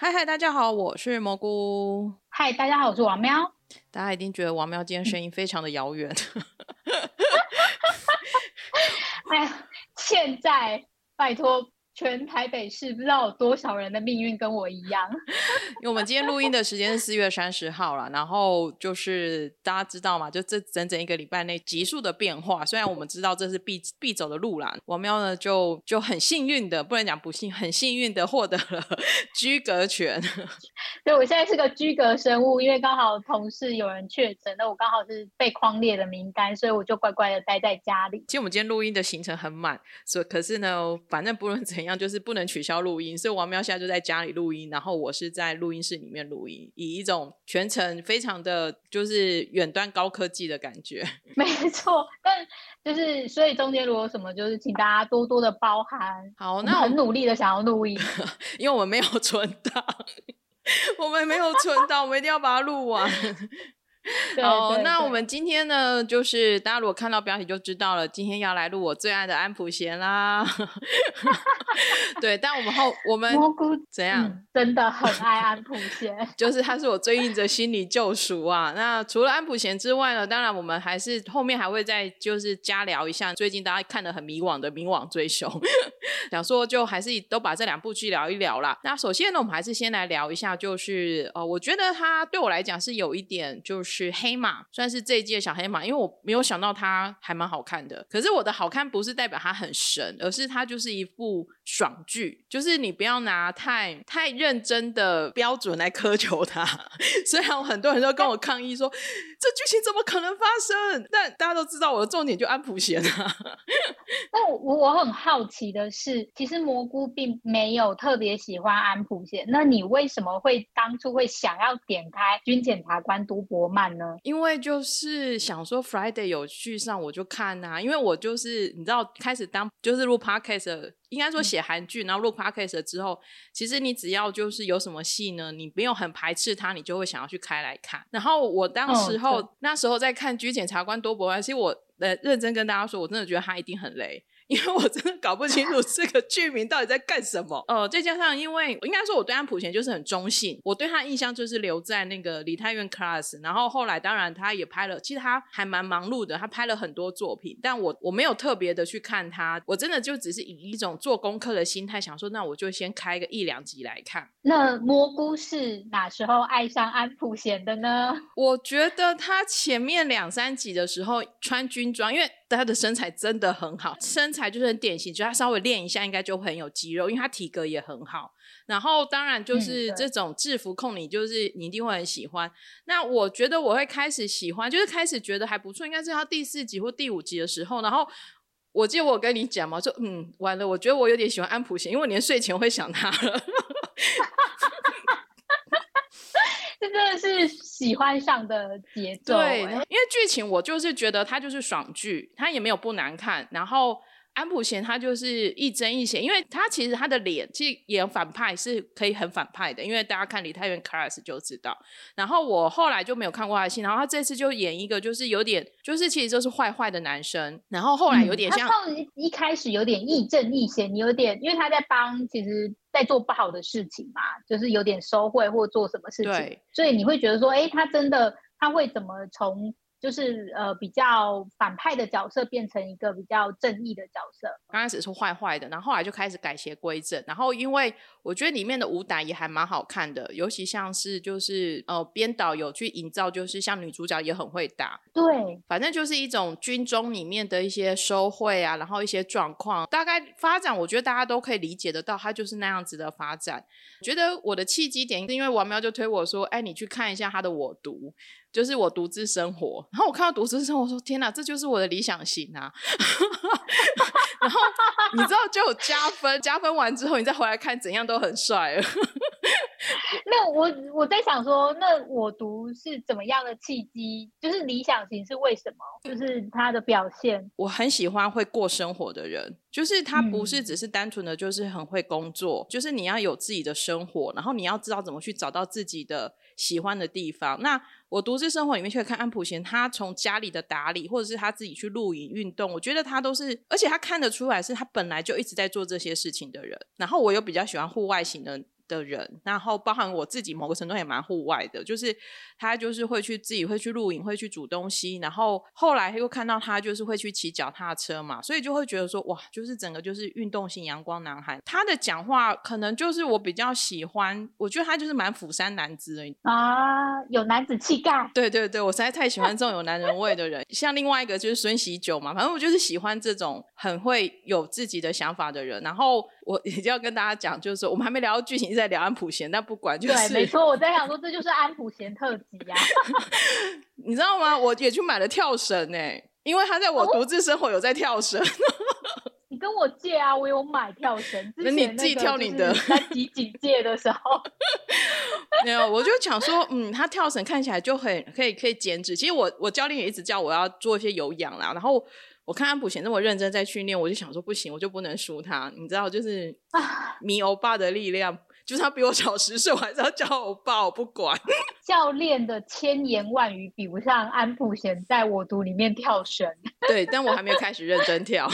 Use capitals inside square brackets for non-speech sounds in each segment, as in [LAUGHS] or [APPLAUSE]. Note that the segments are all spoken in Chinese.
嗨嗨，大家好，我是蘑菇。嗨，大家好，我是王喵。大家一定觉得王喵今天声音非常的遥远。[LAUGHS] 哎呀，现在拜托。全台北市不知道有多少人的命运跟我一样，因为我们今天录音的时间是四月三十号了，然后就是大家知道嘛，就这整整一个礼拜内急速的变化。虽然我们知道这是必必走的路啦，王喵呢就就很幸运的，不能讲不幸，很幸运的获得了 [LAUGHS] 居隔权。[LAUGHS] 对，我现在是个居隔生物，因为刚好同事有人确诊，那我刚好是被框列的名单，所以我就乖乖的待在家里。其实我们今天录音的行程很满，所以可是呢，反正不论怎样。样就是不能取消录音，所以王喵现在就在家里录音，然后我是在录音室里面录音，以一种全程非常的就是远端高科技的感觉。[LAUGHS] 没错，但就是所以中间如果什么，就是请大家多多的包涵。好，那很努力的想要录音，[LAUGHS] 因为我们没有存档，[LAUGHS] 我们没有存档，我们一定要把它录完。[LAUGHS] 哦，那我们今天呢，就是大家如果看到标题就知道了，今天要来录我最爱的安普贤啦。[LAUGHS] 对，但我们后我们蘑菇怎样？真的很爱安普贤，[LAUGHS] 就是他是我最近的心理救赎啊。那除了安普贤之外呢，当然我们还是后面还会再就是加聊一下最近大家看的很迷惘的《冥王追凶》，想说就还是都把这两部剧聊一聊啦。那首先呢，我们还是先来聊一下，就是呃，我觉得他对我来讲是有一点就是。是黑马，算是这一届小黑马，因为我没有想到它还蛮好看的。可是我的好看不是代表它很神，而是它就是一部爽剧，就是你不要拿太太认真的标准来苛求它。[LAUGHS] 虽然很多人都跟我抗议说，这剧情怎么可能发生？但大家都知道我的重点就安普贤啊。[LAUGHS] 那我我很好奇的是，其实蘑菇并没有特别喜欢安普贤，那你为什么会当初会想要点开《军检察官都伯曼呢》？因为就是想说 Friday 有剧上我就看啊，因为我就是你知道开始当就是录 podcast，应该说写韩剧，然后录 podcast 之后，其实你只要就是有什么戏呢，你没有很排斥它，你就会想要去开来看。然后我当时候那时候在看《居检察官多伯安》，其实我呃认真跟大家说，我真的觉得他一定很雷。因为我真的搞不清楚 [LAUGHS] 这个剧名到底在干什么。呃，再加上因为应该说我对安普贤就是很中性，我对他印象就是留在那个李泰院 class，然后后来当然他也拍了，其实他还蛮忙碌的，他拍了很多作品，但我我没有特别的去看他，我真的就只是以一种做功课的心态想说，那我就先开个一两集来看。那蘑菇是哪时候爱上安普贤的呢？我觉得他前面两三集的时候穿军装，因为。他的身材真的很好，身材就是很典型，就他稍微练一下，应该就很有肌肉，因为他体格也很好。然后当然就是这种制服控，你就是你一定会很喜欢。那我觉得我会开始喜欢，就是开始觉得还不错，应该是他第四集或第五集的时候。然后我记得我跟你讲嘛，说嗯，完了，我觉得我有点喜欢安普贤，因为我连睡前会想他了。[LAUGHS] 这真的是喜欢上的节奏。对，因为剧情我就是觉得它就是爽剧，它也没有不难看。然后安普贤他就是一针一邪，因为他其实他的脸其实演反派是可以很反派的，因为大家看李太元 class 就知道。然后我后来就没有看过他的戏，然后他这次就演一个就是有点就是其实就是坏坏的男生，然后后来有点像一开始有点亦正亦邪，你有点因为他在帮其实。在做不好的事情嘛，就是有点收贿或做什么事情，所以你会觉得说，哎，他真的他会怎么从？就是呃比较反派的角色变成一个比较正义的角色，刚开始是坏坏的，然后后来就开始改邪归正，然后因为我觉得里面的武打也还蛮好看的，尤其像是就是呃编导有去营造，就是像女主角也很会打，对，反正就是一种军中里面的一些收贿啊，然后一些状况，大概发展我觉得大家都可以理解得到，它就是那样子的发展。觉得我的契机点是因为王喵就推我说，哎，你去看一下他的我读。就是我独自生活，然后我看到独自生活，说天哪，这就是我的理想型啊！[LAUGHS] 然后你知道就有加分，加分完之后，你再回来看，怎样都很帅。[LAUGHS] 那我我在想说，那我读是怎么样的契机？就是理想型是为什么？就是他的表现，我很喜欢会过生活的人，就是他不是只是单纯的就是很会工作，就是你要有自己的生活，然后你要知道怎么去找到自己的喜欢的地方。那我独自生活里面去看安普贤，他从家里的打理，或者是他自己去露营运动，我觉得他都是，而且他看得出来是他本来就一直在做这些事情的人。然后我又比较喜欢户外型的。的人，然后包含我自己，某个程度也蛮户外的，就是他就是会去自己会去露营，会去煮东西，然后后来又看到他就是会去骑脚踏车嘛，所以就会觉得说哇，就是整个就是运动型阳光男孩。他的讲话可能就是我比较喜欢，我觉得他就是蛮釜山男子啊，有男子气概。对对对，我实在太喜欢这种有男人味的人。[LAUGHS] 像另外一个就是孙喜九嘛，反正我就是喜欢这种很会有自己的想法的人。然后我 [LAUGHS] 也就要跟大家讲，就是我们还没聊到剧情，在聊安普贤，但不管就是没错，我在想说这就是安普贤特辑呀。[LAUGHS] 你知道吗？我也去买了跳绳哎，因为他在我独自生活有在跳绳。[LAUGHS] 你跟我借啊，我有买跳绳。那你自己跳你的。在几几届的时候，没有，我就想说，嗯，他跳绳看起来就很可以，可以减脂。其实我我教练也一直叫我要做一些有氧啦。然后我看安普贤那么认真在训练，我就想说不行，我就不能输他。你知道，就是迷欧巴的力量。就是他比我小十岁，我还是要叫我爸，我不管。[LAUGHS] 教练的千言万语比不上安普贤在我读里面跳绳。[LAUGHS] 对，但我还没有开始认真跳。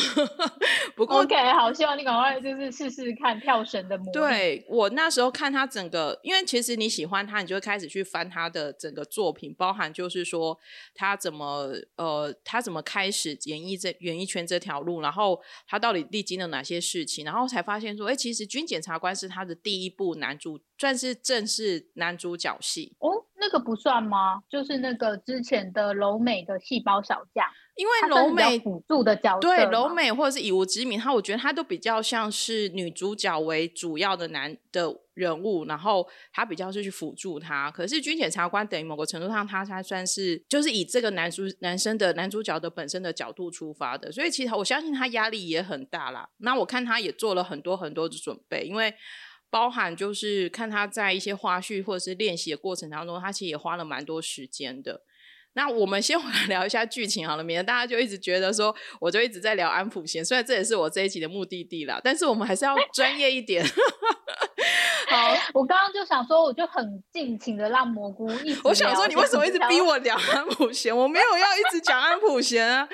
[LAUGHS] 不过 OK，好，希望你赶快就是试试看跳绳的模。对我那时候看他整个，因为其实你喜欢他，你就会开始去翻他的整个作品，包含就是说他怎么呃，他怎么开始演艺这演艺圈这条路，然后他到底历经了哪些事情，然后才发现说，哎，其实军检察官是他的第一部。男主算是正式男主角戏哦，那个不算吗？就是那个之前的柔美的细胞小将，因为柔美辅助的角色，对柔美或者是以无之名，他我觉得他都比较像是女主角为主要的男的人物，然后他比较是去辅助他。可是军检察官等于某个程度上，他才算是就是以这个男主男生的男主角的本身的角度出发的，所以其实我相信他压力也很大啦。那我看他也做了很多很多的准备，因为。包含就是看他在一些花絮或者是练习的过程当中，他其实也花了蛮多时间的。那我们先 [LAUGHS] 回来聊一下剧情好了，免得大家就一直觉得说我就一直在聊安普贤，虽然这也是我这一集的目的地啦，但是我们还是要专业一点。好，我刚刚就想说，我就很尽情的让蘑菇一直。我想说，你为什么一直逼我聊安普贤？我没有要一直讲安普贤啊。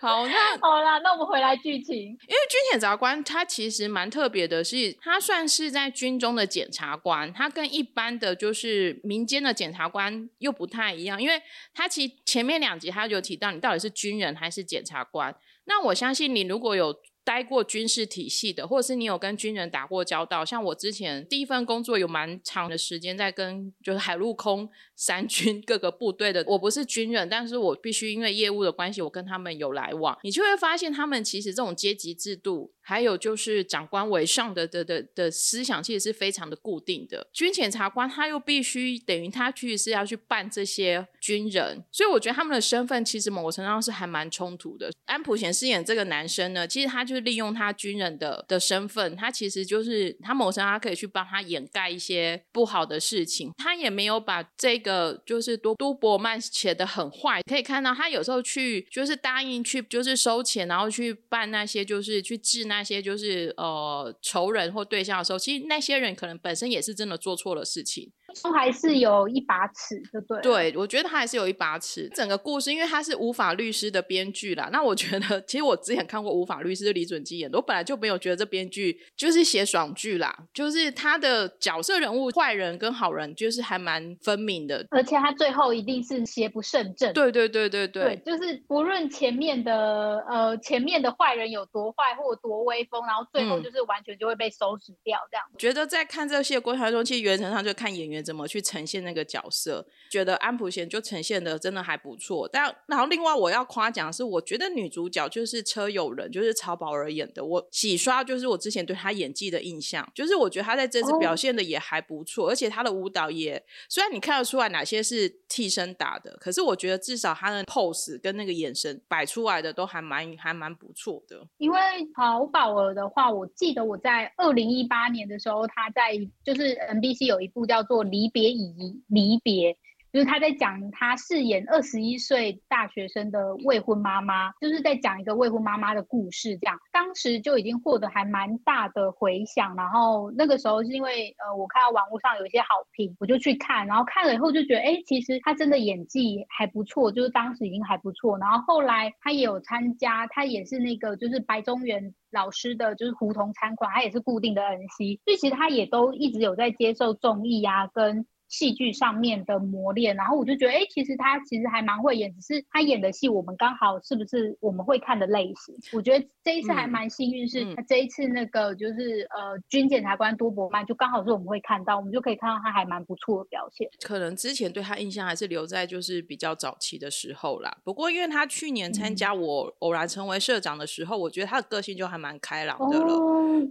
好，那 [LAUGHS] 好啦，那我们回来剧情。因为军检察官他其实蛮特别的，是他算是在军中的检察官，他跟一般的就是民间的检察官又不太一样，因为他其实前面两集他就提到你到底是军人还是检察官。那我相信你如果有。待过军事体系的，或者是你有跟军人打过交道，像我之前第一份工作有蛮长的时间在跟就是海陆空三军 [LAUGHS] 各个部队的，我不是军人，但是我必须因为业务的关系，我跟他们有来往，你就会发现他们其实这种阶级制度。还有就是长官为上的的的的思想，其实是非常的固定的。军检察官他又必须等于他去是要去办这些军人，所以我觉得他们的身份其实某个程度上是还蛮冲突的。安普贤饰演这个男生呢，其实他就是利用他军人的的身份，他其实就是他某程他可以去帮他掩盖一些不好的事情。他也没有把这个就是都都伯曼写的很坏，可以看到他有时候去就是答应去就是收钱，然后去办那些就是去治。那些就是呃仇人或对象的时候，其实那些人可能本身也是真的做错了事情。还是有一把尺，就对。对，我觉得他还是有一把尺。整个故事，因为他是无法律师的编剧啦，那我觉得，其实我之前看过无法律师李准基演的，我本来就没有觉得这编剧就是写爽剧啦，就是他的角色人物坏人跟好人就是还蛮分明的，而且他最后一定是邪不胜正。对对对对对，就是不论前面的呃前面的坏人有多坏或多威风，然后最后就是完全就会被收拾掉这样。觉得在看这些过程中，其实原则上就看演员。怎么去呈现那个角色？觉得安普贤就呈现的真的还不错。但然后另外我要夸奖是，我觉得女主角就是车友人，就是曹宝儿演的。我洗刷就是我之前对她演技的印象，就是我觉得她在这次表现的也还不错，而且她的舞蹈也虽然你看得出来哪些是替身打的，可是我觉得至少她的 pose 跟那个眼神摆出来的都还蛮还蛮不错的。因为曹宝儿的话，我记得我在二零一八年的时候，她在就是 NBC 有一部叫做。离别以离别，就是他在讲他饰演二十一岁大学生的未婚妈妈，就是在讲一个未婚妈妈的故事。这样当时就已经获得还蛮大的回响。然后那个时候是因为呃，我看到网络上有一些好评，我就去看，然后看了以后就觉得，哎，其实他真的演技还不错，就是当时已经还不错。然后后来他也有参加，他也是那个就是白中原老师的就是胡同餐馆，他也是固定的 NC，所以其实他也都一直有在接受综艺啊跟。戏剧上面的磨练，然后我就觉得，哎，其实他其实还蛮会演，只是他演的戏我们刚好是不是我们会看的类型？我觉得这一次还蛮幸运，是他这一次那个就是呃军检察官多伯曼，就刚好是我们会看到，我们就可以看到他还蛮不错的表现。可能之前对他印象还是留在就是比较早期的时候啦。不过因为他去年参加我偶然成为社长的时候，我觉得他的个性就还蛮开朗的了。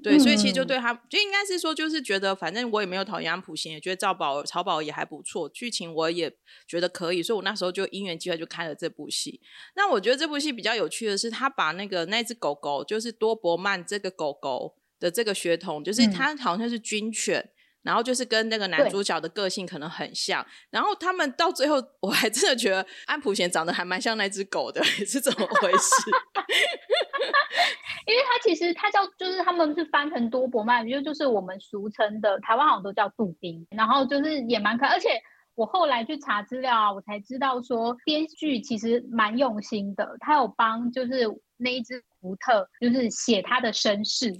对，所以其实就对他就应该是说，就是觉得反正我也没有讨厌安普贤，也觉得赵宝曹宝。也还不错，剧情我也觉得可以，所以我那时候就因缘机会就看了这部戏。那我觉得这部戏比较有趣的是，他把那个那只狗狗，就是多伯曼这个狗狗的这个血统，就是它好像是军犬，然后就是跟那个男主角的个性可能很像。然后他们到最后，我还真的觉得安普贤长得还蛮像那只狗的，[LAUGHS] 是怎么回事？[LAUGHS] 因为他其实他叫，就是他们是翻成多伯曼，就就是我们俗称的台湾好像都叫杜宾，然后就是也蛮可爱。而且我后来去查资料啊，我才知道说编剧其实蛮用心的，他有帮就是那一只福特就是写他的身世，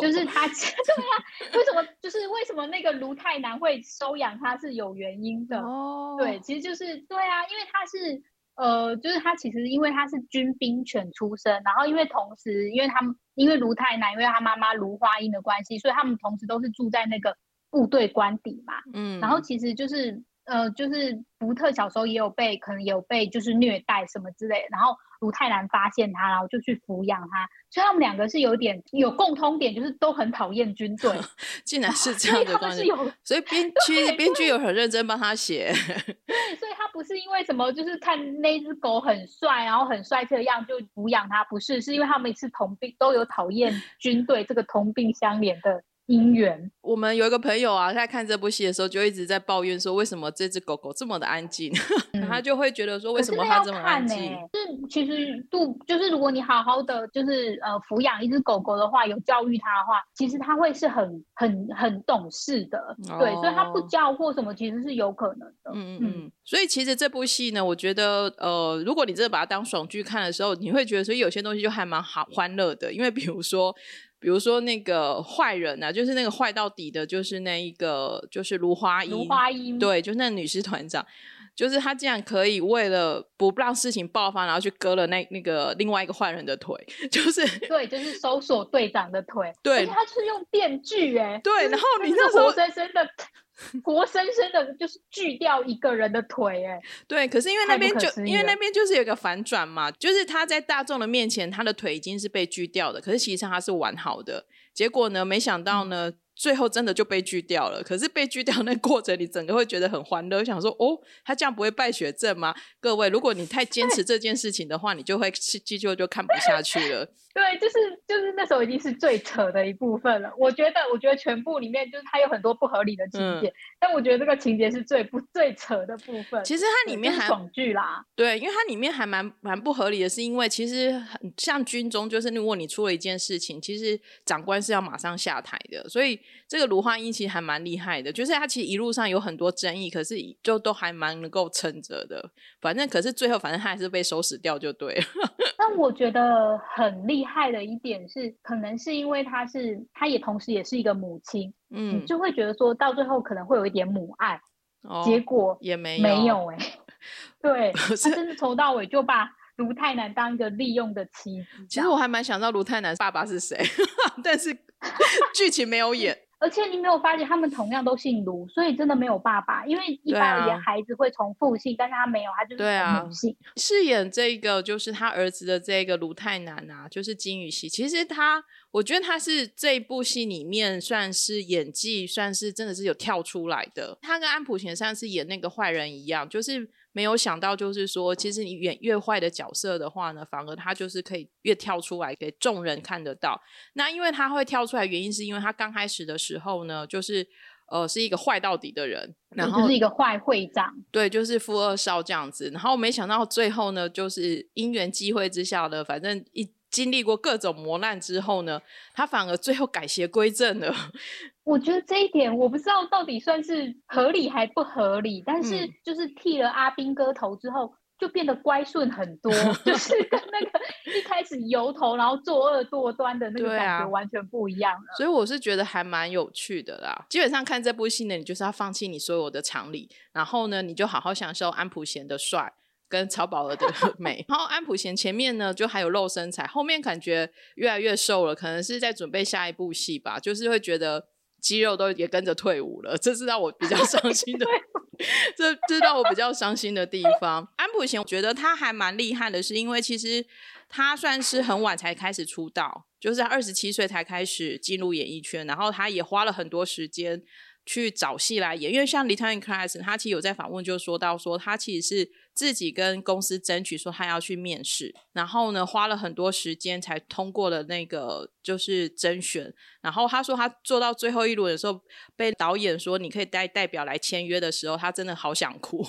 就是他 [LAUGHS] 对啊，为什么就是为什么那个卢泰南会收养他是有原因的哦，对，其实就是对啊，因为他是。呃，就是他其实因为他是军兵犬出身，然后因为同时因为他们因为卢太南因为他妈妈卢花英的关系，所以他们同时都是住在那个部队官邸嘛。嗯，然后其实就是呃，就是福特小时候也有被可能有被就是虐待什么之类，然后。卢泰南发现他，然后就去抚养他，所以他们两个是有点有共通点，就是都很讨厌军队。[LAUGHS] 竟然是这样的关系，所以编 [LAUGHS] 剧编剧有很认真帮他写。[LAUGHS] 对，所以他不是因为什么，就是看那只狗很帅，然后很帅气的样就抚养他，不是，是因为他们是同病，都有讨厌军队这个同病相怜的。姻缘，我们有一个朋友啊，在看这部戏的时候就一直在抱怨说，为什么这只狗狗这么的安静？[LAUGHS] 他就会觉得说，为什么它这么安静？是其实度就是如果你好好的就是呃抚养一只狗狗的话，有教育它的话，其实它会是很很很懂事的。对，所以它不教或什么，其实是有可能的。嗯嗯嗯。所以其实这部戏呢，我觉得呃，如果你真的把它当爽剧看的时候，你会觉得所以有些东西就还蛮好欢乐的，因为比如说。比如说那个坏人啊，就是那个坏到底的，就是那一个，就是芦花英。芦花英对，就是那女尸团长，就是他竟然可以为了不让事情爆发，然后去割了那那个另外一个坏人的腿，[LAUGHS] 就是对，就是搜索队长的腿。对，他是用电锯哎。对，然后你那时候深深的。[LAUGHS] 活生生的，就是锯掉一个人的腿，哎，[LAUGHS] 对，可是因为那边就因为那边就是有一个反转嘛，就是他在大众的面前，他的腿已经是被锯掉的，可是实际上他是完好的，结果呢，没想到呢。最后真的就被锯掉了，可是被锯掉那过程，你整个会觉得很欢乐，想说哦，他这样不会败血症吗？各位，如果你太坚持这件事情的话，你就会继续就看不下去了。对，就是就是那时候已经是最扯的一部分了。我觉得，我觉得全部里面就是它有很多不合理的情节，但我觉得这个情节是最不最扯的部分。其实它里面还爽剧啦，对，因为它里面还蛮蛮不合理的，是因为其实很像军中，就是如果你出了一件事情，其实长官是要马上下台的，所以。这个卢花英其实还蛮厉害的，就是他其实一路上有很多争议，可是就都还蛮能够撑着的。反正可是最后，反正他还是被收拾掉就对了。[LAUGHS] 但我觉得很厉害的一点是，可能是因为她是，她也同时也是一个母亲，嗯，就会觉得说到最后可能会有一点母爱，结果也没没有哎，[LAUGHS] 对，他真的从到尾就把卢太南当一个利用的妻子。其实我还蛮想知道卢太南爸爸是谁，[LAUGHS] 但是 [LAUGHS] 剧情没有演。而且你没有发现，他们同样都姓卢，所以真的没有爸爸。因为一般而言，孩子会从父姓，但是他没有，他就是从母姓。饰演这个就是他儿子的这个卢太南啊，就是金宇熙。其实他，我觉得他是这部戏里面算是演技，算是真的是有跳出来的。他跟安普贤上次演那个坏人一样，就是。没有想到，就是说，其实你演越坏的角色的话呢，反而他就是可以越跳出来给众人看得到。那因为他会跳出来，原因是因为他刚开始的时候呢，就是呃是一个坏到底的人，然后就是一个坏会长，对，就是富二少这样子。然后没想到最后呢，就是因缘机会之下呢，反正一经历过各种磨难之后呢，他反而最后改邪归正了。我觉得这一点我不知道到底算是合理还不合理，但是就是剃了阿兵哥头之后。就变得乖顺很多，[LAUGHS] 就是跟那个一开始油头然后作恶多端的那个感觉完全不一样了。所以我是觉得还蛮有趣的啦。基本上看这部戏呢，你就是要放弃你所有的常理，然后呢，你就好好享受安普贤的帅跟曹宝儿的 [LAUGHS] 美。然后安普贤前面呢就还有露身材，后面感觉越来越瘦了，可能是在准备下一部戏吧，就是会觉得肌肉都也跟着退伍了，这是让我比较 [LAUGHS] 伤心的。[LAUGHS] 这这让我比较伤心的地方。安普贤，我觉得他还蛮厉害的，是因为其实他算是很晚才开始出道，就是二十七岁才开始进入演艺圈，然后他也花了很多时间去找戏来演。因为像 Little Class，他其实有在访问就说到说，他其实是。自己跟公司争取说他要去面试，然后呢花了很多时间才通过了那个就是甄选。然后他说他做到最后一轮的时候，被导演说你可以带代表来签约的时候，他真的好想哭。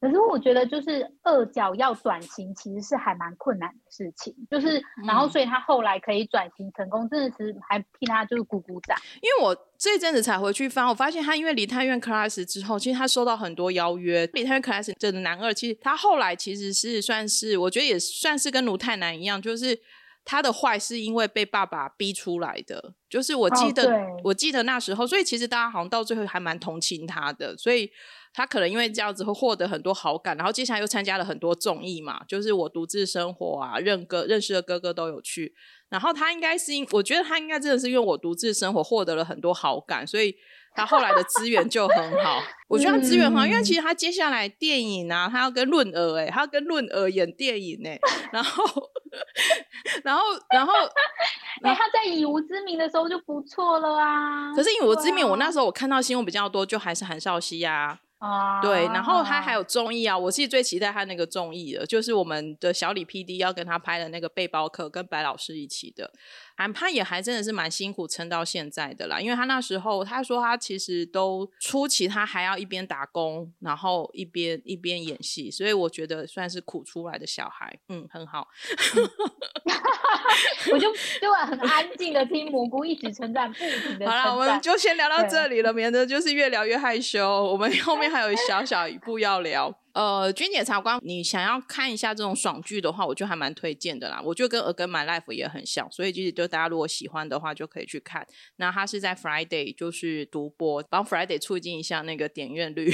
可是我觉得就是二角要转型其实是还蛮困难的事情，就是然后所以他后来可以转型成功，真的是还替他就是鼓鼓掌。因为我这阵子才回去翻，我发现他因为离太院 class 之后，其实他收到很多邀约。离太院 class 真的男二。其实他后来其实是算是，我觉得也算是跟卢泰南一样，就是他的坏是因为被爸爸逼出来的。就是我记得，我记得那时候，所以其实大家好像到最后还蛮同情他的。所以他可能因为这样子会获得很多好感，然后接下来又参加了很多综艺嘛，就是我独自生活啊，认哥认识的哥哥都有去。然后他应该是因，我觉得他应该真的是因为我独自生活获得了很多好感，所以。他后来的资源就很好，[LAUGHS] 我觉得他资源很好，因为其实他接下来电影啊，他要跟润儿哎，他要跟润儿演电影哎，然后，然后，然后，[LAUGHS] 哎，他在以无之名的时候就不错了啊。可是以无之名，我那时候我看到新闻比较多，就还是韩少熙呀。对，然后他还有综艺啊，我自己最期待他那个综艺的，就是我们的小李 P D 要跟他拍的那个背包客，跟白老师一起的。他也还真的是蛮辛苦撑到现在的啦，因为他那时候他说他其实都初期他还要一边打工，然后一边一边演戏，所以我觉得算是苦出来的小孩，嗯，很好。[LAUGHS] 我就 [LAUGHS] 就很安静的听蘑菇一直称赞，不停的。好了，我们就先聊到这里了，免得就是越聊越害羞。我们后面还有小小一步要聊。呃，君姐茶官，你想要看一下这种爽剧的话，我就还蛮推荐的啦。我就跟《A 跟 My Life》也很像，所以其实就大家如果喜欢的话，就可以去看。那它是在 Friday 就是独播，帮 Friday 促进一下那个点阅率。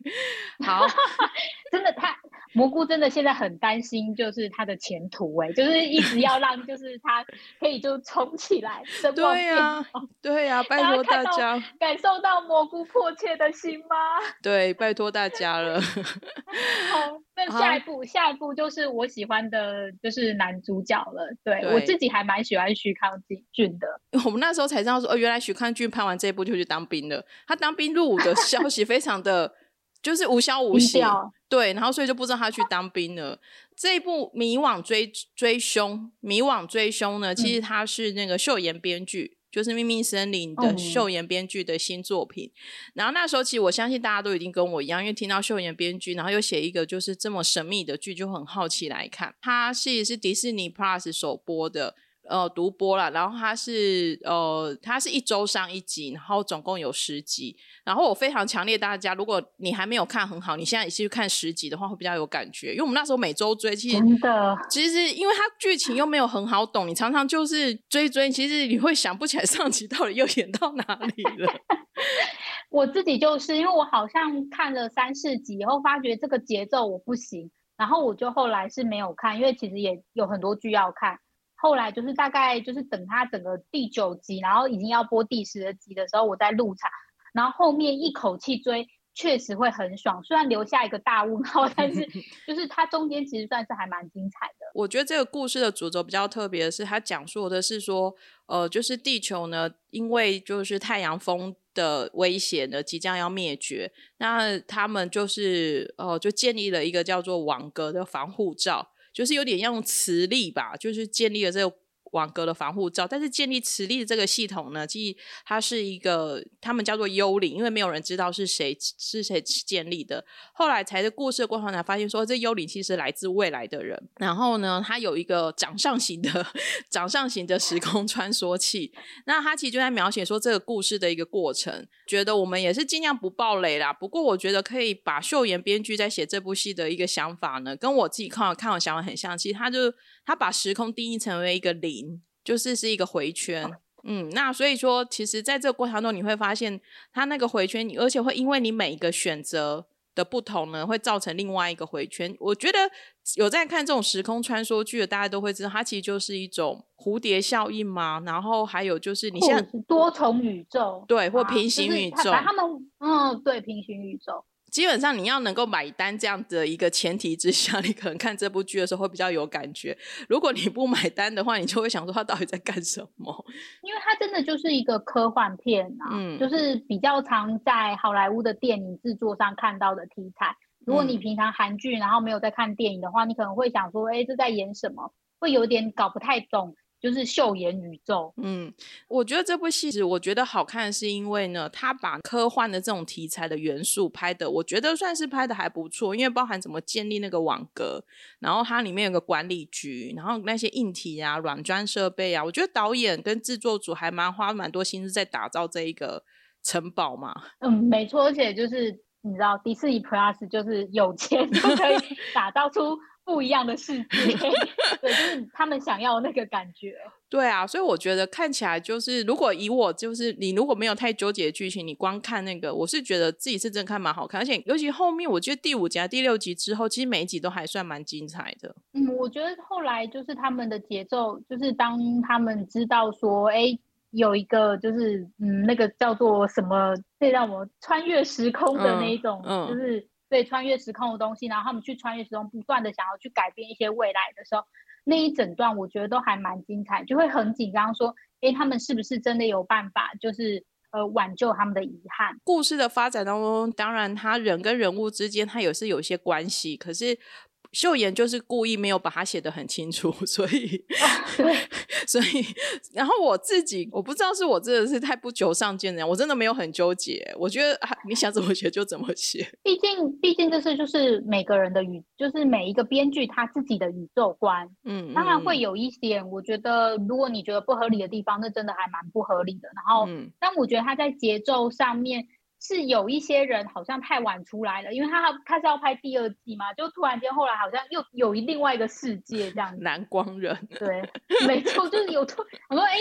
[LAUGHS] 好，[LAUGHS] 真的太。蘑菇真的现在很担心，就是他的前途哎，就是一直要让，就是他可以就冲起来，[LAUGHS] 对呀，对呀，[LAUGHS] 拜托大家，感受到蘑菇迫切的心吗？[LAUGHS] 对，拜托大家了。好，那下一步，下一步就是我喜欢的，就是男主角了。对我自己还蛮喜欢徐康俊的。我们那时候才知道说，哦，原来徐康俊拍完这一部就去当兵了。他当兵入伍的消息非常的。就是无消无息，对，然后所以就不知道他去当兵了。这一部《迷惘追追凶》，《迷惘追凶》呢，其实他是那个秀妍编剧，就是《秘密森林》的秀妍编剧的新作品。然后那时候，其实我相信大家都已经跟我一样，因为听到秀妍编剧，然后又写一个就是这么神秘的剧，就很好奇来看。它是是迪士尼 Plus 首播的。呃，独播了，然后它是呃，它是一周上一集，然后总共有十集。然后我非常强烈大家，如果你还没有看很好，你现在也去看十集的话，会比较有感觉。因为我们那时候每周追，其实真的，其实因为它剧情又没有很好懂，你常常就是追追，其实你会想不起来上集到底又演到哪里了。[LAUGHS] 我自己就是因为我好像看了三四集以后，发觉这个节奏我不行，然后我就后来是没有看，因为其实也有很多剧要看。后来就是大概就是等他整个第九集，然后已经要播第十集的时候，我在入场，然后后面一口气追，确实会很爽。虽然留下一个大问号，但是 [LAUGHS] 就是它中间其实算是还蛮精彩的。我觉得这个故事的主轴比较特别的是，它讲述的是说，呃，就是地球呢，因为就是太阳风的威胁呢，即将要灭绝，那他们就是呃，就建立了一个叫做网格的防护罩。就是有点用磁力吧，就是建立了这个网格的防护罩。但是建立磁力的这个系统呢，即它是一个他们叫做幽灵，因为没有人知道是谁是谁建立的。后来才在故事的过程才发现，说这幽灵其实来自未来的人。然后呢，它有一个掌上型的掌上型的时空穿梭器。那它其实就在描写说这个故事的一个过程。觉得我们也是尽量不爆雷啦。不过我觉得可以把秀妍编剧在写这部戏的一个想法呢，跟我自己看看我想法很像。其实他就他把时空定义成为一个零，就是是一个回圈。嗯，那所以说，其实在这个过程中，你会发现它那个回圈，而且会因为你每一个选择。的不同呢，会造成另外一个回圈。我觉得有在看这种时空穿梭剧的，大家都会知道，它其实就是一种蝴蝶效应嘛。然后还有就是，你像多重宇宙，对，或平行宇宙，他们，嗯，对，平行宇宙。基本上你要能够买单这样的一个前提之下，你可能看这部剧的时候会比较有感觉。如果你不买单的话，你就会想说他到底在干什么？因为它真的就是一个科幻片啊，就是比较常在好莱坞的电影制作上看到的题材。如果你平常韩剧然后没有在看电影的话，你可能会想说，哎，这在演什么？会有点搞不太懂。就是秀妍宇宙，嗯，我觉得这部戏我觉得好看，是因为呢，他把科幻的这种题材的元素拍的，我觉得算是拍的还不错，因为包含怎么建立那个网格，然后它里面有个管理局，然后那些硬体啊、软装设备啊，我觉得导演跟制作组还蛮花蛮多心思在打造这一个城堡嘛。嗯，没错，而且就是你知道，迪士尼 Plus 就是有钱 [LAUGHS] 就可以打造出。不一样的世界，[LAUGHS] 对，就是他们想要那个感觉。对啊，所以我觉得看起来就是，如果以我就是你如果没有太纠结剧情，你光看那个，我是觉得自己是真看蛮好看，而且尤其后面，我觉得第五集、啊第六集之后，其实每一集都还算蛮精彩的。嗯，我觉得后来就是他们的节奏，就是当他们知道说，哎，有一个就是嗯，那个叫做什么，可以让我穿越时空的那一种，就是。对穿越时空的东西，然后他们去穿越时空，不断的想要去改变一些未来的时候，那一整段我觉得都还蛮精彩，就会很紧张，说，哎，他们是不是真的有办法，就是呃挽救他们的遗憾？故事的发展当中，当然他人跟人物之间，他也是有些关系，可是。秀妍就是故意没有把它写的很清楚，[LAUGHS] 所以，[LAUGHS] 所以，然后我自己我不知道是我真的是太不求上进的人，我真的没有很纠结。我觉得你想怎么写就怎么写。毕竟，毕竟这是就是每个人的宇，就是每一个编剧他自己的宇宙观。嗯，当然会有一些，我觉得如果你觉得不合理的地方，那真的还蛮不合理的。然后，但我觉得他在节奏上面。是有一些人好像太晚出来了，因为他他是要拍第二季嘛，就突然间后来好像又有另外一个世界这样。[LAUGHS] 蓝光人，对，没错，就是有突，我说哎，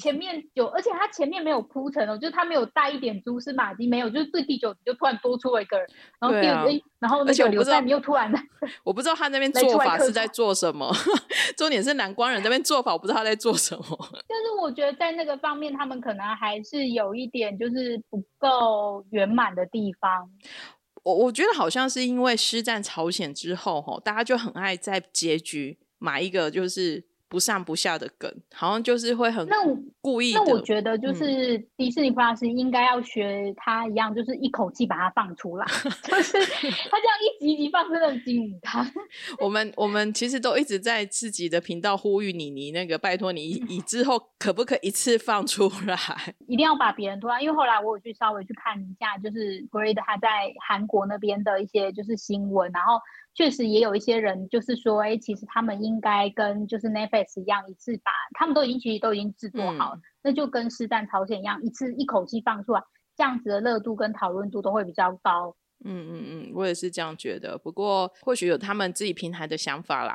前面有，而且他前面没有铺陈哦，就是他没有带一点蛛丝马迹，没有，就是最第九集就突然多出了一个人，然后第二集，然后那个刘在你又突然，我不知道他那边 [LAUGHS] 做法是在做什么，[LAUGHS] 重点是蓝光人那边做法，我不知道他在做什么。但是我觉得在那个方面，他们可能还是有一点就是不够。圆满的地方，我我觉得好像是因为师战朝鲜之后，大家就很爱在结局买一个就是。不上不下的梗，好像就是会很故意。那我觉得就是迪士尼 Plus 应该要学他一样，就是一口气把它放出来，[LAUGHS] 就是他这样一集一集放，真的惊他。[LAUGHS] 我们我们其实都一直在自己的频道呼吁你，你那个拜托你，你之后可不可以一次放出来？[LAUGHS] 一定要把别人拖来，因为后来我有去稍微去看一下，就是 Great 他在韩国那边的一些就是新闻，然后。确实也有一些人就是说，哎，其实他们应该跟就是 Netflix 一样，一次把他们都已经其实都已经制作好了，那就跟实战朝鲜一样，一次一口气放出来，这样子的热度跟讨论度都会比较高。嗯嗯嗯，我也是这样觉得。不过或许有他们自己平台的想法啦。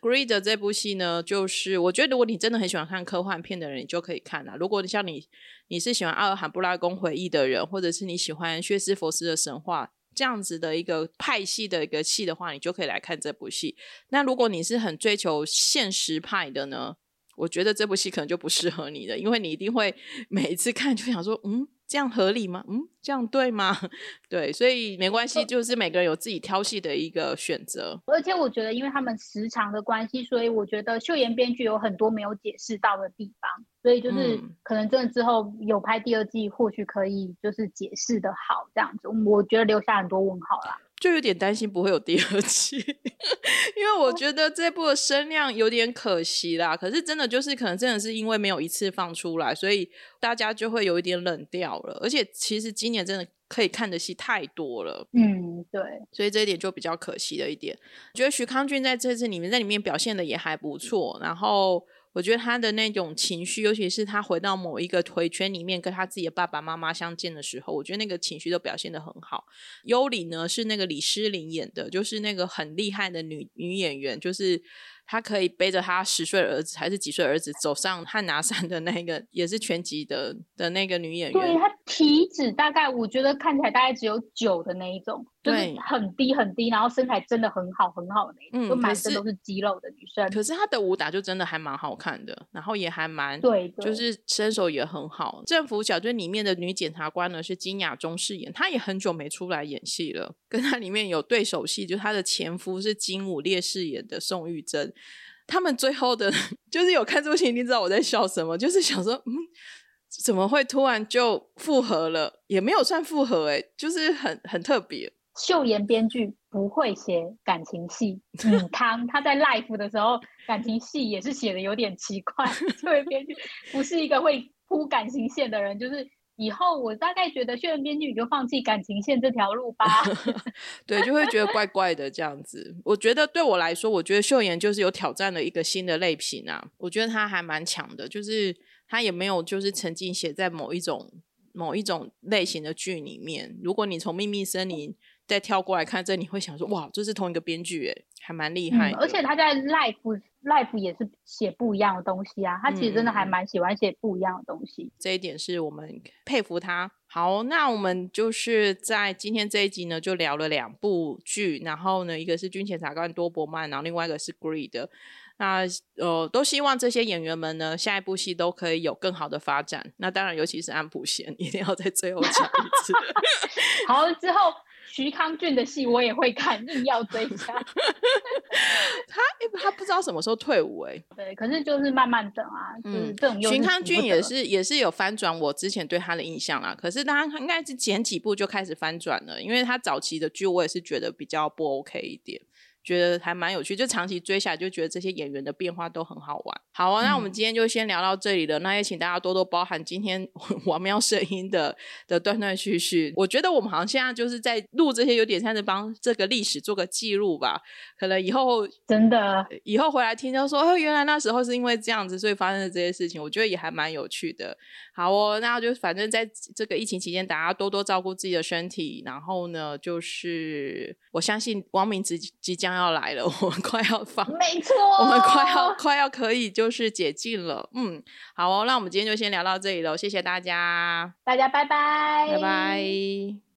Greed 这部戏呢，就是我觉得如果你真的很喜欢看科幻片的人，你就可以看了。如果你像你你是喜欢阿尔罕布拉宫回忆的人，或者是你喜欢薛斯佛斯的神话。这样子的一个派系的一个戏的话，你就可以来看这部戏。那如果你是很追求现实派的呢，我觉得这部戏可能就不适合你的，因为你一定会每一次看就想说，嗯。这样合理吗？嗯，这样对吗？[LAUGHS] 对，所以没关系，就是每个人有自己挑戏的一个选择。而且我觉得，因为他们时长的关系，所以我觉得秀妍编剧有很多没有解释到的地方，所以就是可能真的之后有拍第二季，或许可以就是解释的好这样子。我觉得留下很多问号啦。就有点担心不会有第二季，因为我觉得这部的声量有点可惜啦。可是真的就是可能真的是因为没有一次放出来，所以大家就会有一点冷掉了。而且其实今年真的可以看的戏太多了，嗯，对，所以这一点就比较可惜的一点。我觉得徐康俊在这次里面在里面表现的也还不错，然后。我觉得他的那种情绪，尤其是他回到某一个回圈里面，跟他自己的爸爸妈妈相见的时候，我觉得那个情绪都表现的很好。幽里呢是那个李诗玲演的，就是那个很厉害的女女演员，就是。她可以背着她十岁儿子还是几岁儿子走上汉拿山的那个，也是全集的的那个女演员。体脂大概我觉得看起来大概只有九的那一种，就是很低很低，然后身材真的很好很好的那种，就满身都是肌肉的女生。可是她的武打就真的还蛮好看的，然后也还蛮对，就是身手也很好。政府小队里面的女检察官呢是金雅中饰演，她也很久没出来演戏了，跟她里面有对手戏，就她的前夫是金武烈饰演的宋玉珍。他们最后的，[LAUGHS] 就是有看这部戏，一定知道我在笑什么。就是想说，嗯，怎么会突然就复合了？也没有算复合，哎，就是很很特别。秀妍编剧不会写感情戏，嗯，汤他在 life 的时候感情戏也是写的有点奇怪。[LAUGHS] 秀妍编剧不是一个会铺感情线的人，就是。以后我大概觉得秀妍编剧你就放弃感情线这条路吧，[LAUGHS] 对，就会觉得怪怪的这样子。我觉得对我来说，我觉得秀妍就是有挑战了一个新的类型啊，我觉得他还蛮强的，就是他也没有就是曾经写在某一种某一种类型的剧里面。如果你从秘密森林再跳过来看这，你会想说哇，这是同一个编剧哎，还蛮厉害。而且他在 Life。Life 也是写不一样的东西啊，他其实真的还蛮喜欢写不一样的东西，这一点是我们佩服他。好，那我们就是在今天这一集呢，就聊了两部剧，然后呢，一个是《军前察官多伯曼》，然后另外一个是《Greed》。那呃，都希望这些演员们呢，下一部戏都可以有更好的发展。那当然，尤其是安普贤，一定要在最后讲一次。[LAUGHS] 好，之后。徐康俊的戏我也会看，硬要追加。他他不知道什么时候退伍哎。对，可是就是慢慢等啊。嗯，这种徐康俊也是也是有翻转我之前对他的印象啦。可是他应该是前几部就开始翻转了，因为他早期的剧我也是觉得比较不 OK 一点。觉得还蛮有趣，就长期追下来，就觉得这些演员的变化都很好玩。好啊，那我们今天就先聊到这里了。那也请大家多多包涵今天 [LAUGHS] 王喵声音的的断断续续。我觉得我们好像现在就是在录这些，有点像是帮这个历史做个记录吧。可能以后真的以后回来听，就说哦，原来那时候是因为这样子，所以发生了这些事情。我觉得也还蛮有趣的。好哦，那就反正在这个疫情期间，大家多多照顾自己的身体。然后呢，就是我相信光明即即将。要来了，[LAUGHS] 我们快要放，没 [LAUGHS] 错，我们快要快要可以就是解禁了，嗯，好哦，那我们今天就先聊到这里喽，谢谢大家，大家拜拜，拜拜。